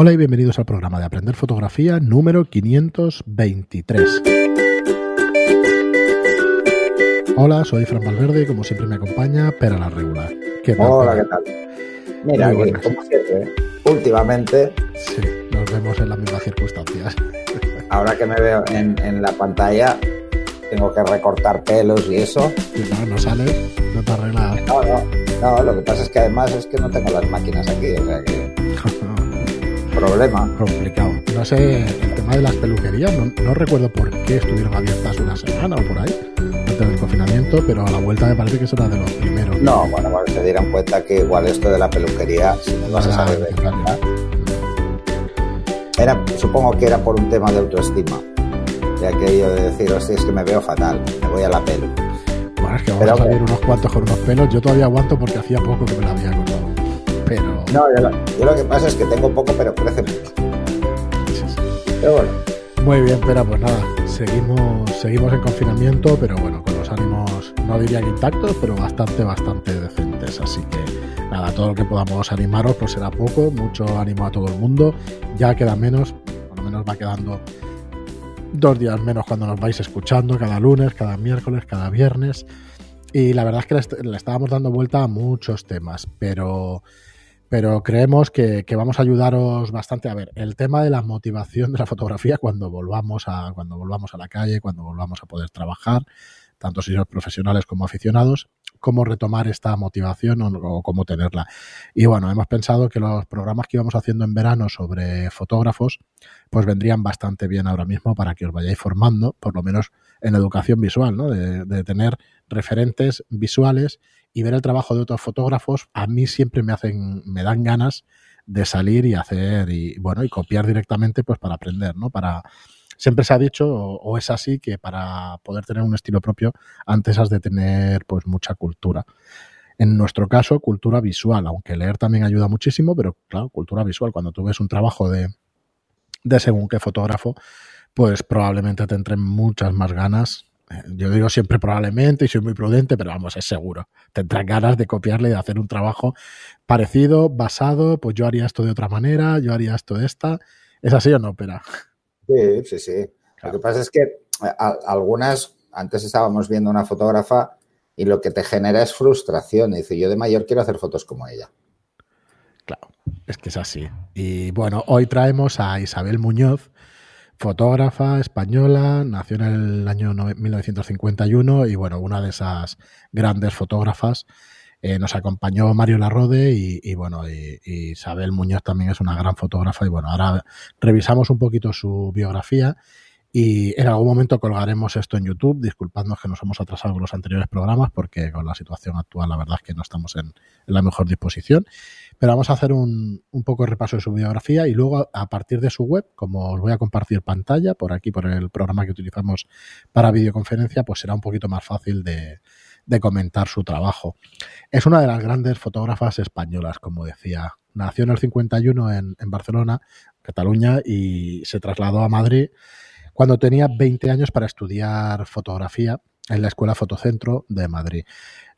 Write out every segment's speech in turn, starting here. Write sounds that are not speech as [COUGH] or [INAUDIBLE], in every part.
Hola y bienvenidos al programa de Aprender Fotografía número 523. Hola, soy Fran Valverde y como siempre me acompaña Pera la Regular. ¿Qué tal? Hola, ¿qué tal? Mira, aquí, como siempre, últimamente... Sí, nos vemos en las mismas circunstancias. [LAUGHS] Ahora que me veo en, la pantalla, tengo que recortar pelos y eso. Y no, no sale, no te arreglas. No, no, no, lo que pasa es que además es que no tengo las máquinas aquí, o sea que... [LAUGHS] problema. Complicado. No sé, el tema de las peluquerías, no, recuerdo por qué estuvieron abiertas una semana o por ahí, antes del confinamiento, pero a la vuelta me parece que eso era de los primeros. No, bueno, bueno, se dieran cuenta que igual esto de la peluquería, si no vas a saber de era, supongo que era por un tema de autoestima. De aquello de decir, hostia, es que me veo fatal, me voy a la pelo. Bueno, es que vamos a salir unos cuantos con unos pelos. Yo todavía aguanto porque hacía poco que me la había cortado. Pero. No, yo lo, que pasa es que tengo poco, pero crece mucho. Pero bueno. Muy bien, pero pues nada, seguimos, seguimos en confinamiento, pero bueno, con los ánimos, no diría que intactos, pero bastante, bastante decentes. Así que nada, todo lo que podamos animaros, pues será poco, mucho ánimo a todo el mundo. Ya queda menos, por lo menos va quedando dos días menos cuando nos vais escuchando, cada lunes, cada miércoles, cada viernes. Y la verdad es que le, estábamos dando vuelta a muchos temas, pero pero creemos que, vamos a ayudaros bastante. A ver, el tema de la motivación de la fotografía cuando volvamos a, cuando volvamos a la calle, cuando volvamos a poder trabajar, tanto si sois profesionales como aficionados, cómo retomar esta motivación o, cómo tenerla. Y bueno, hemos pensado que los programas que íbamos haciendo en verano sobre fotógrafos, pues vendrían bastante bien ahora mismo para que os vayáis formando, por lo menos en educación visual, ¿no? De, de tener referentes visuales y ver el trabajo de otros fotógrafos, a mí siempre me hacen, me dan ganas de salir y hacer y bueno, y copiar directamente pues para aprender, ¿no? Para siempre se ha dicho, o, es así, que para poder tener un estilo propio, antes has de tener pues mucha cultura. En nuestro caso, cultura visual, aunque leer también ayuda muchísimo, pero claro, cultura visual, cuando tú ves un trabajo de, de según qué fotógrafo, pues probablemente te entren muchas más ganas. Eh, yo digo siempre probablemente y soy muy prudente, pero vamos, es seguro. Tendrás ganas de copiarle y de hacer un trabajo parecido, basado, pues yo haría esto de otra manera, yo haría esto de esta. ¿Es así o no, Pera? Sí, sí, sí. Lo que pasa es que algunas, antes estábamos viendo una fotógrafa y lo que te genera es frustración. Dice, yo de mayor quiero hacer fotos como ella. Claro, es que es así. Y bueno, hoy traemos a Isabel Muñoz, fotógrafa española, nació en el año 1951 y bueno, una de esas grandes fotógrafas eh, nos acompañó Mario Larrode y, bueno, y, Isabel Muñoz también es una gran fotógrafa y bueno, ahora revisamos un poquito su biografía y en algún momento colgaremos esto en YouTube, disculpadnos que nos hemos atrasado con los anteriores programas porque con la situación actual la verdad es que no estamos en, la mejor disposición. Pero vamos a hacer un, un, poco de repaso de su biografía y luego a partir de su web, como os voy a compartir pantalla por aquí, por el programa que utilizamos para videoconferencia, pues será un poquito más fácil de, de comentar su trabajo. Es una de las grandes fotógrafas españolas, como decía. Nació en el 51 en, en Barcelona, Cataluña, y se trasladó a Madrid cuando tenía 20 años para estudiar fotografía en la Escuela Fotocentro de Madrid.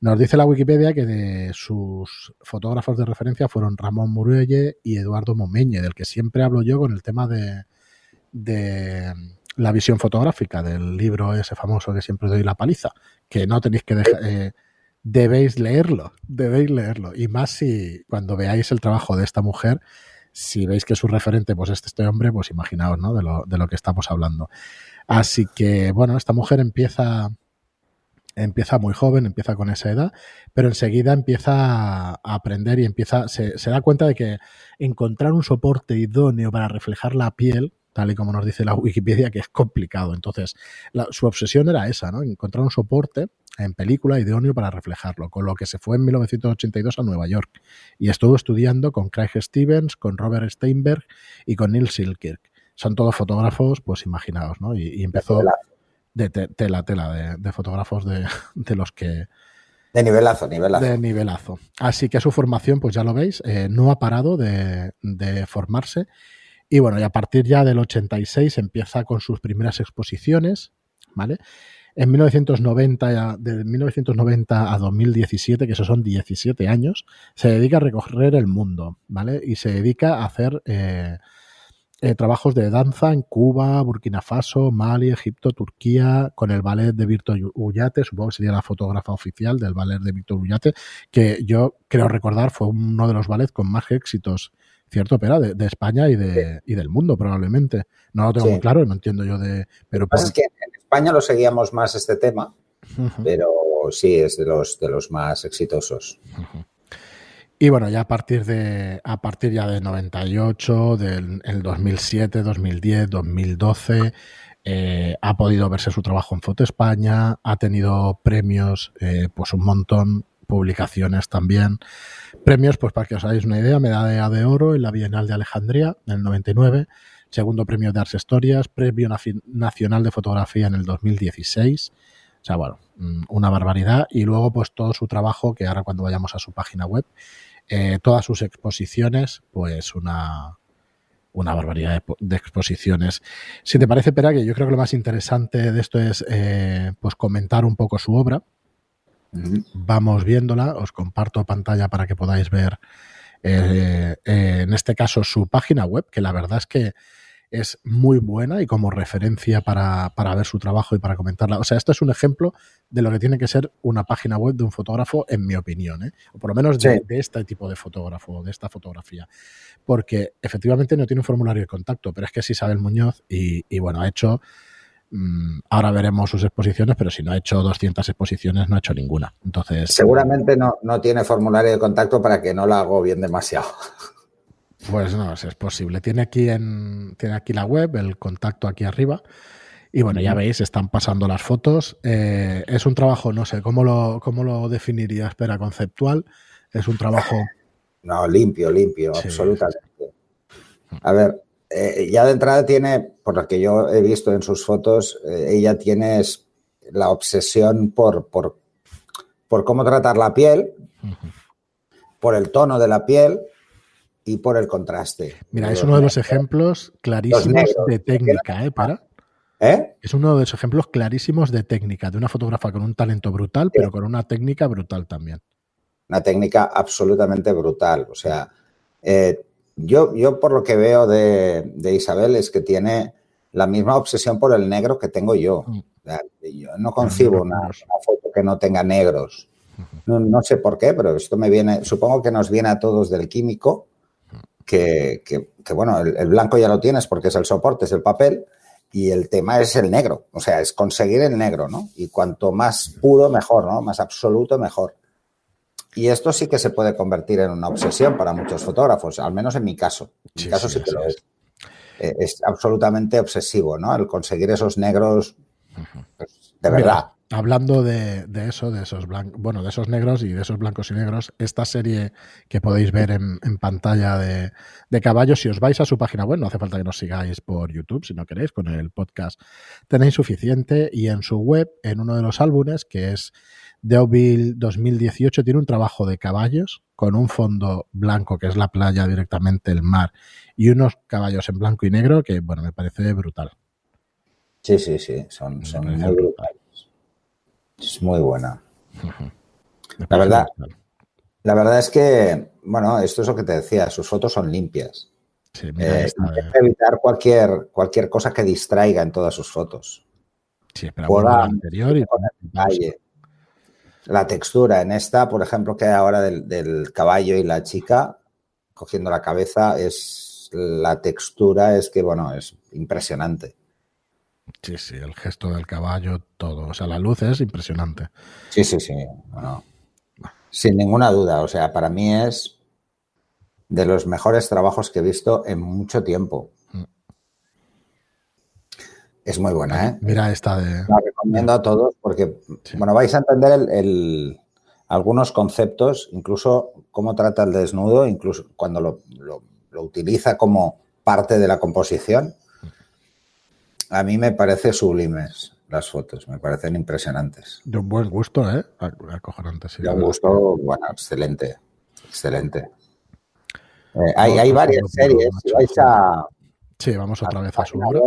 Nos dice la Wikipedia que de sus fotógrafos de referencia fueron Ramón Murelle y Eduardo Momeñe, del que siempre hablo yo con el tema de, de la visión fotográfica del libro ese famoso que siempre doy la paliza, que no tenéis que dejar, eh, debéis leerlo, debéis leerlo. Y más si cuando veáis el trabajo de esta mujer, si veis que su referente pues es este hombre, pues imaginaos ¿no? de, lo, de lo que estamos hablando. Así que, bueno, esta mujer empieza empieza muy joven, empieza con esa edad, pero enseguida empieza a aprender y empieza, se, da cuenta de que encontrar un soporte idóneo para reflejar la piel tal y como nos dice la Wikipedia, que es complicado. Entonces, su obsesión era esa, ¿no? Encontrar un soporte en película idóneo para reflejarlo, con lo que se fue en 1982 a Nueva York y estuvo estudiando con Craig Stevens, con Robert Steinberg y con Neil Silkirk. Son todos fotógrafos, pues imaginaos, ¿no? Y, empezó de tela, tela, de, fotógrafos [LAUGHS] de, los que... De nivelazo, nivelazo. De nivelazo. Así que su formación, pues ya lo veis, eh, no ha parado de, de formarse y bueno, y a partir ya del 86 empieza con sus primeras exposiciones, ¿vale? En 1990, de 1990 a 2017, que esos son 17 años, se dedica a recorrer el mundo, ¿vale? Y se dedica a hacer eh, eh, trabajos de danza en Cuba, Burkina Faso, Mali, Egipto, Turquía, con el ballet de Víctor Ullate, supongo que sería la fotógrafa oficial del ballet de Víctor Ullate, que yo creo recordar fue uno de los ballets con más éxitos cierto pero de, España y, de, y del mundo probablemente. No lo tengo muy claro, no entiendo yo de... Pero es que en España lo seguíamos más este tema, pero sí es de los, de los más exitosos. Y bueno, ya a partir de a partir ya de 98, del el 2007, 2010, 2012, ha podido verse su trabajo en Foto España, ha tenido premios, eh, pues un montón, publicaciones también. Premios, pues para que os hagáis una idea, medalla de oro en la Bienal de Alejandría en el 99, segundo premio de Ars Historias, premio nacional de fotografía en el 2016. O sea, bueno, mm, una barbaridad. Y luego, pues todo su trabajo, que ahora cuando vayamos a su página web, eh, todas sus exposiciones, pues una, una barbaridad de, exposiciones. Si te parece, Pera, que yo creo que lo más interesante de esto es eh, pues comentar un poco su obra, Vamos viéndola, os comparto pantalla para que podáis ver, eh, eh, en este caso, su página web, que la verdad es que es muy buena y como referencia para, ver su trabajo y para comentarla. O sea, esto es un ejemplo de lo que tiene que ser una página web de un fotógrafo, en mi opinión, ¿eh? o por lo menos de, este tipo de fotógrafo, de esta fotografía. Porque efectivamente no tiene un formulario de contacto, pero es que es Isabel Muñoz y, y bueno, ha hecho ahora veremos sus exposiciones, pero si no ha hecho 200 exposiciones, no ha hecho ninguna. Entonces. Seguramente no, no tiene formulario de contacto para que no la hago bien demasiado. Pues no, es posible. Tiene aquí, en, tiene aquí la web, el contacto aquí arriba. Y bueno, ya veis, están pasando las fotos. Eh, es un trabajo, no sé, ¿cómo lo, cómo lo definiría? Espera, conceptual. Es un trabajo. No, limpio, limpio, absolutamente. A ver, eh, ya de entrada tiene, por lo que yo he visto en sus fotos, eh, ella tiene la obsesión por, por, por, cómo tratar la piel, por el tono de la piel y por el contraste. Mira, es uno de los ejemplos clarísimos de técnica, ¿eh? Para. ¿Eh? Es uno de los ejemplos clarísimos de técnica, de una fotógrafa con un talento brutal, pero con una técnica brutal también. Una técnica absolutamente brutal. O sea, eh, yo, yo por lo que veo de, Isabel es que tiene la misma obsesión por el negro que tengo yo. Mm. Yo no concibo una, foto que no tenga negros. No, sé por qué, pero esto me viene, supongo que nos viene a todos del químico, que, bueno, el, blanco ya lo tienes porque es el soporte, es el papel, y el tema es el negro, o sea, es conseguir el negro, ¿no? Y cuanto más puro, mejor, ¿no? Más absoluto, mejor. Y esto sí que se puede convertir en una obsesión para muchos fotógrafos, al menos en mi caso. En mi caso sí, que lo es. Eh, es absolutamente obsesivo, ¿no? El conseguir esos negros, pues, de verdad. hablando de, eso, de esos blancos, bueno, de esos negros y de esos blancos y negros, esta serie que podéis ver en, pantalla de, de, caballos, si os vais a su página web, no hace falta que nos sigáis por YouTube, si no queréis, con el podcast tenéis suficiente. Y en su web, en uno de los álbumes, que es Deauville 2018 tiene un trabajo de caballos con un fondo blanco, que es la playa directamente, el mar, y unos caballos en blanco y negro que, bueno, me parece brutal. Sí, sí, sí, son, muy brutales. Es muy buena. La verdad, la verdad es que, bueno, esto es lo que te decía, sus fotos son limpias. Sí, mira eh, evitar cualquier, cualquier cosa que distraiga en todas sus fotos. Sí, por anterior y la textura en esta, por ejemplo, que hay ahora del, caballo y la chica cogiendo la cabeza, es la textura es que, bueno, es impresionante. Sí, sí, el gesto del caballo, todo. O sea, la luz es impresionante. Sí, sí, sí. sin ninguna duda. O sea, para mí es de los mejores trabajos que he visto en mucho tiempo. Es muy buena, ¿eh? Mira esta de... La recomiendo a todos porque, bueno, vais a entender el, algunos conceptos, incluso cómo trata el desnudo, incluso cuando lo, utiliza como parte de la composición. A mí me parece sublimes las fotos, me parecen impresionantes. De un buen gusto, ¿eh? Acojonante, sí. De un gusto, bueno, excelente, excelente. Eh, hay, hay varias series, si vais a, Sí, vamos otra vez a su obra.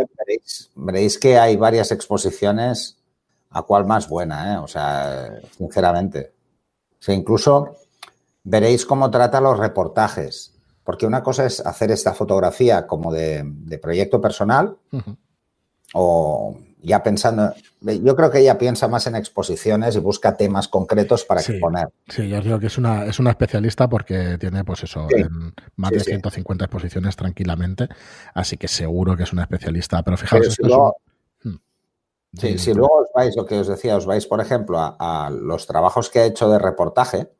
Veréis, que hay varias exposiciones a cuál más buena, ¿eh? O sea, sinceramente. O sea, incluso veréis cómo trata los reportajes. Porque una cosa es hacer esta fotografía como de, proyecto personal o ya pensando, yo creo que ella piensa más en exposiciones y busca temas concretos para exponer. Sí, yo digo que es una, es una especialista porque tiene, pues eso, más de 150 exposiciones tranquilamente, así que seguro que es una especialista. Pero fijaos, si luego, hmm. si luego os vais, lo que os decía, os vais, por ejemplo, a, los trabajos que ha hecho de reportaje,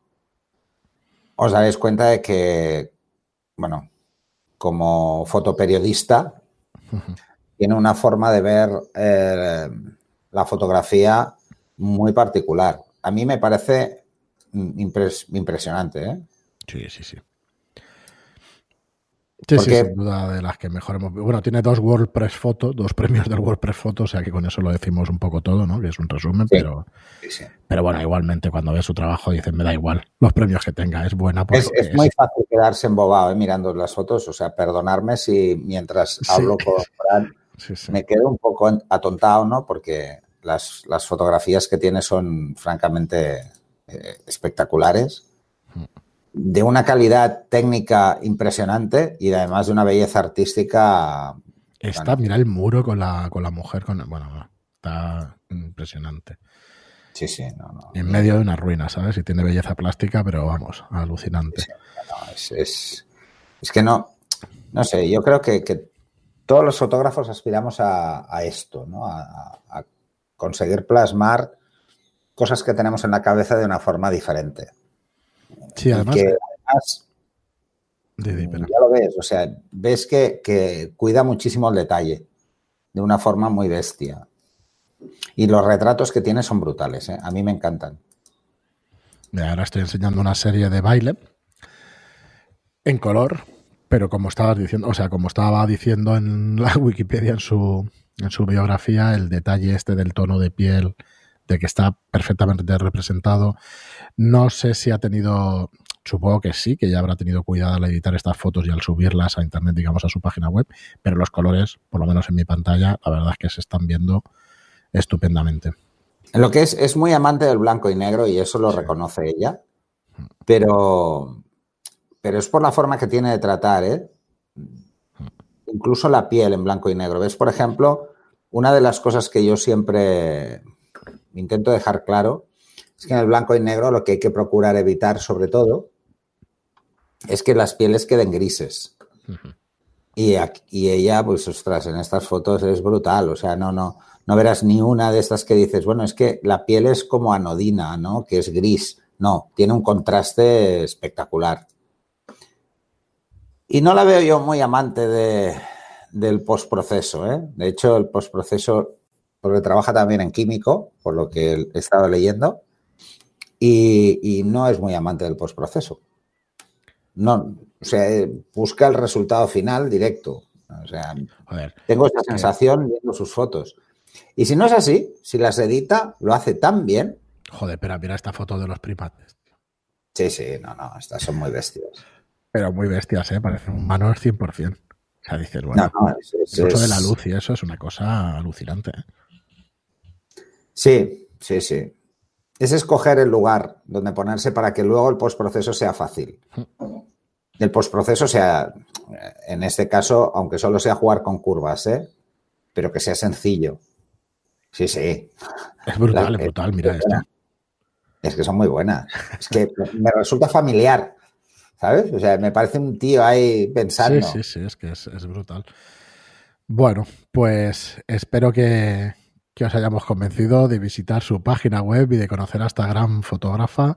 os daréis cuenta de que, bueno, como fotoperiodista, tiene una forma de ver eh, la fotografía muy particular. A mí me parece impresionante. ¿eh? Sí, sí, sí. Sí, sí, sin duda de las que mejor hemos Bueno, tiene dos WordPress Photo, dos [LAUGHS] premios del WordPress Photo, o sea que con eso lo decimos un poco todo, ¿no? Que es un resumen, pero, pero bueno, igualmente cuando ve su trabajo dicen, me da igual los premios que tenga, es buena. es, es muy fácil quedarse embobado ¿eh? mirando las fotos, o sea, perdonarme si mientras hablo con Fran me quedo un poco atontado, ¿no? Porque las, fotografías que tiene son francamente eh, espectaculares, de una calidad técnica impresionante y además de una belleza artística. Está, mira el muro con la, con la mujer, con, bueno, está impresionante. Sí, sí, no, no. En medio de una ruina, ¿sabes? Y tiene belleza plástica, pero vamos, alucinante. es, que no, no sé, yo creo que todos los fotógrafos aspiramos a, esto, ¿no? A, conseguir plasmar cosas que tenemos en la cabeza de una forma diferente. Sí, además. ya lo ves, o sea, ves que, cuida muchísimo el detalle de una forma muy bestia. Y los retratos que tiene son brutales, ¿eh? a mí me encantan. Ahora estoy enseñando una serie de baile en color pero como estabas diciendo, o sea, como estaba diciendo en la [LAUGHS] Wikipedia, en su, en su biografía, el detalle este del tono de piel, de que está perfectamente representado. No sé si ha tenido, supongo que sí, que ya habrá tenido cuidado al editar estas fotos y al subirlas a internet, digamos, a su página web, pero los colores, por lo menos en mi pantalla, la verdad es que se están viendo estupendamente. Lo que es, es muy amante del blanco y negro y eso lo reconoce ella, pero pero es por la forma que tiene de tratar, ¿eh? Incluso la piel en blanco y negro. ¿Ves? Por ejemplo, una de las cosas que yo siempre intento dejar claro es que en el blanco y negro lo que hay que procurar evitar, sobre todo, es que las pieles queden grises. y, y, ella, pues, ostras, en estas fotos es brutal. O sea, no, no, no verás ni una de estas que dices, bueno, es que la piel es como anodina, ¿no? Que es gris. No, tiene un contraste espectacular. Y no la veo yo muy amante de, del postproceso. ¿eh? De hecho, el postproceso, porque trabaja también en químico, por lo que he estado leyendo, y, no es muy amante del postproceso. No, o sea, busca el resultado final directo. O sea, tengo esa sensación viendo sus fotos. Y si no es así, si las edita, lo hace tan bien. Joder, pero mira esta foto de los primates. Sí, sí, no, no, estas son muy bestias. Pero muy bestias, ¿eh? Parecen humanos 100%. O sea, dices, bueno, el uso de la luz y eso es una cosa alucinante. ¿eh? Sí, sí, sí. Es escoger el lugar donde ponerse para que luego el postproceso sea fácil. El postproceso sea, en este caso, aunque solo sea jugar con curvas, ¿eh? pero que sea sencillo. Sí, sí. Es brutal, es brutal, mira esto. Es que son muy buenas. Es que me resulta familiar. ¿Sabes? O sea, me parece un tío ahí pensando. Sí, sí, sí, es que es, brutal. Bueno, pues espero que, os hayamos convencido de visitar su página web y de conocer a esta gran fotógrafa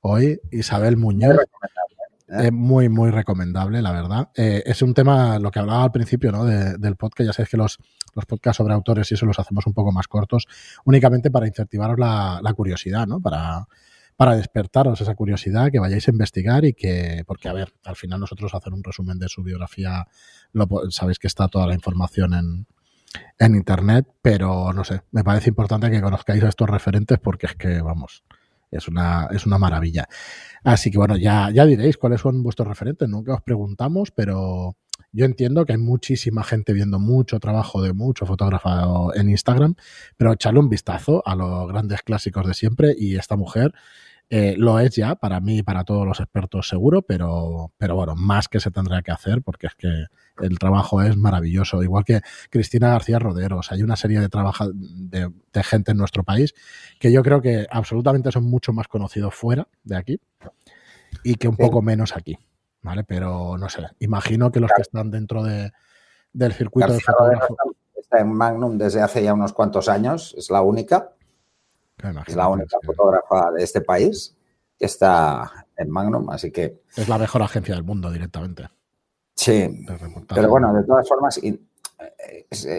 hoy, Isabel Muñoz. ¿eh? Es muy, muy recomendable, la verdad. Eh, es un tema, lo que hablaba al principio ¿no? del podcast, ya sabéis que los, los podcasts sobre autores y eso los hacemos un poco más cortos, únicamente para incentivaros la, la curiosidad, ¿no? Para, para despertaros esa curiosidad, que vayáis a investigar y que, porque a ver, al final nosotros hacer un resumen de su biografía, lo, sabéis que está toda la información en, en internet, pero no sé, me parece importante que conozcáis a estos referentes porque es que, vamos, es una, es una maravilla. Así que bueno, ya, ya diréis cuáles son vuestros referentes, nunca os preguntamos, pero Yo entiendo que hay muchísima gente viendo mucho trabajo de mucho fotógrafo en Instagram, pero echarle un vistazo a los grandes clásicos de siempre y esta mujer eh, lo es ya para mí y para todos los expertos seguro, pero, pero bueno, más que se tendrá que hacer porque es que el trabajo es maravilloso. Igual que Cristina García Roderos, hay una serie de, de, de gente en nuestro país que yo creo que absolutamente son mucho más conocidos fuera de aquí y que un poco menos aquí. ¿Vale? Pero no sé, imagino que los que están dentro de, del circuito de fotógrafo. Está en Magnum desde hace ya unos cuantos años, es la única es la única fotógrafa de este país que está en Magnum, así que... Es la mejor agencia del mundo directamente. Sí, pero bueno, de todas formas,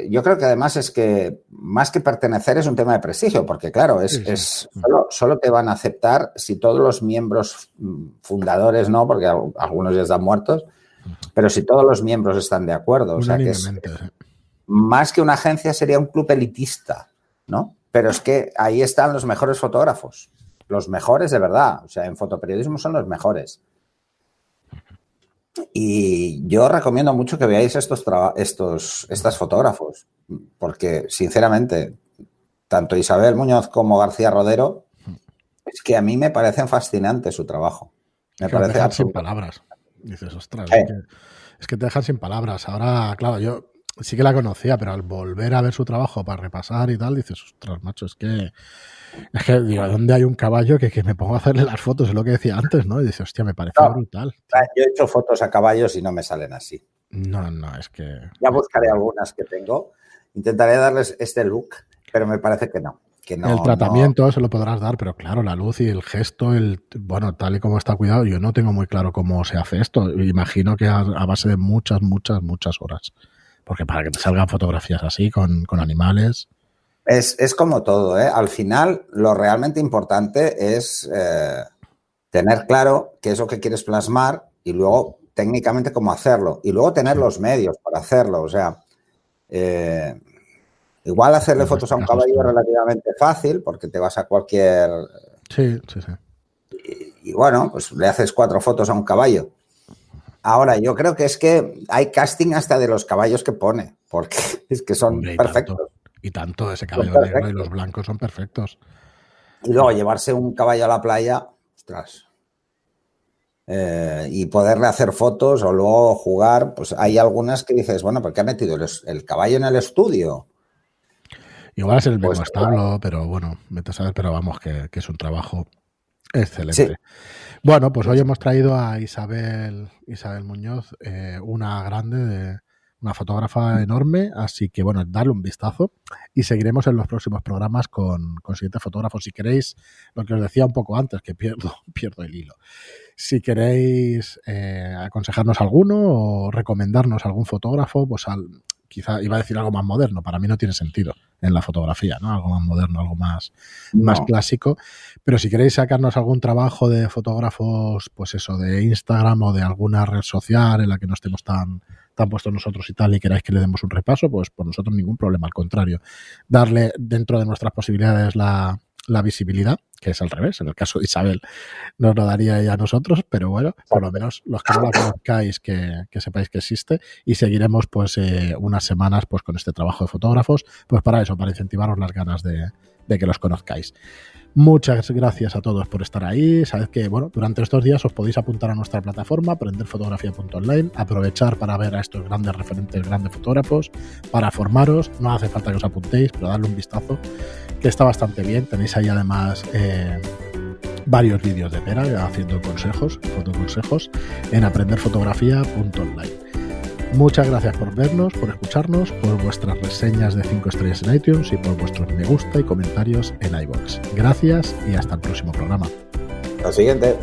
yo creo que además es que más que pertenecer es un tema de prestigio, porque claro, es, Solo, te van a aceptar si todos los miembros mm, fundadores no, porque algunos ya están muertos, pero si todos los miembros están de acuerdo. O sea que más que una agencia sería un club elitista, ¿no? Pero es que ahí están los mejores fotógrafos, los mejores de verdad. O sea, en fotoperiodismo son los mejores. Y yo recomiendo mucho que veáis estos, estos estas fotógrafos, porque sinceramente, tanto Isabel Muñoz como García Rodero, es que a mí me parecen fascinantes su trabajo. Me parece sin palabras. Dices, ostras, es, que, es que te dejan sin palabras. Ahora, claro, yo sí que la conocía, pero al volver a ver su trabajo para repasar y tal, dices, ostras, macho, es que, es que digo, ¿dónde hay un caballo que, que, me pongo a hacerle las fotos? Es lo que decía antes, ¿no? Y dices, hostia, me parece brutal. Yo he hecho fotos a caballos y no me salen así. No, no, es que... Ya buscaré algunas que tengo. Intentaré darles este look, pero me parece que no. Que no el tratamiento se lo podrás dar, pero claro, la luz y el gesto, el bueno, tal y como está cuidado, yo no tengo muy claro cómo se hace esto. Imagino que a base de muchas, muchas, muchas horas. Porque para que te salgan fotografías así con, animales. Es, como todo, ¿eh? Al final, lo realmente importante es eh, tener claro qué es lo que quieres plasmar y luego técnicamente cómo hacerlo. Y luego tener los medios para hacerlo. O sea, eh, igual hacerle fotos a un caballo es relativamente fácil porque te vas a cualquier. Sí, sí, sí. y bueno, pues le haces cuatro fotos a un caballo. Ahora, yo creo que es que hay casting hasta de los caballos que pone, porque [LAUGHS] es que son perfectos. y tanto, ese caballo negro y los blancos son perfectos. Y luego llevarse un caballo a la playa, ostras. Eh, y poderle hacer fotos o luego jugar, pues hay algunas que dices, bueno, ¿por qué ha metido el, caballo en el estudio? Igual es el mismo pues, establo, pero bueno, vete a saber, pero vamos, que, es un trabajo excelente. Bueno, pues hoy hemos traído a Isabel, Isabel Muñoz, eh, una grande, de, una fotógrafa enorme, así que bueno, darle un vistazo y seguiremos en los próximos programas con, con siguientes fotógrafos. Si queréis, lo que os decía un poco antes, que pierdo, [LAUGHS] pierdo el hilo. Si queréis eh, aconsejarnos alguno o recomendarnos algún fotógrafo, pues al, quizá iba a decir algo más moderno, para mí no tiene sentido en la fotografía, ¿no? Algo más moderno, algo más, más clásico. Pero si queréis sacarnos algún trabajo de fotógrafos, pues eso, de Instagram o de alguna red social en la que no estemos tan, tan puestos nosotros y tal, y queráis que le demos un repaso, pues por nosotros ningún problema, al contrario. Darle dentro de nuestras posibilidades la, la visibilidad, que es al revés. En el caso de Isabel nos lo daría ella a nosotros, pero bueno, por lo menos los que no la conozcáis, que, sepáis que existe y seguiremos pues eh, unas semanas pues con este trabajo de fotógrafos, pues para eso, para incentivaros las ganas de, de que los conozcáis. Muchas gracias a todos por estar ahí. Sabed que, bueno, durante estos días os podéis apuntar a nuestra plataforma, aprenderfotografía.online, aprovechar para ver a estos grandes referentes, grandes fotógrafos, para formaros. No hace falta que os apuntéis, pero darle un vistazo, que está bastante bien. Tenéis ahí además eh, varios vídeos de Pera haciendo consejos, fotoconsejos, en aprenderfotografía.online. Muchas gracias por vernos, por escucharnos, por vuestras reseñas de 5 estrellas en iTunes y por vuestros me gusta y comentarios en iBox. Gracias y hasta el próximo programa. Hasta siguiente.